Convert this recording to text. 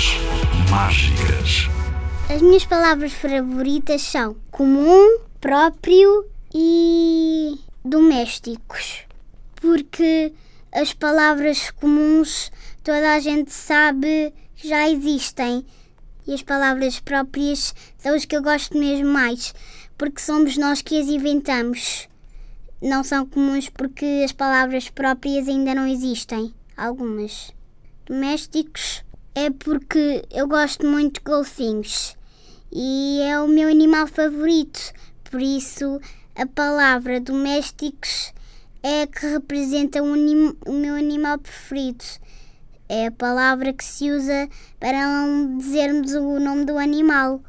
Palavras mágicas. As minhas palavras favoritas são comum, próprio e domésticos. Porque as palavras comuns toda a gente sabe que já existem. E as palavras próprias são as que eu gosto mesmo mais, porque somos nós que as inventamos. Não são comuns porque as palavras próprias ainda não existem. Algumas. Domésticos é porque eu gosto muito de golfinhos e é o meu animal favorito. Por isso, a palavra domésticos é a que representa o, o meu animal preferido. É a palavra que se usa para não dizermos o nome do animal.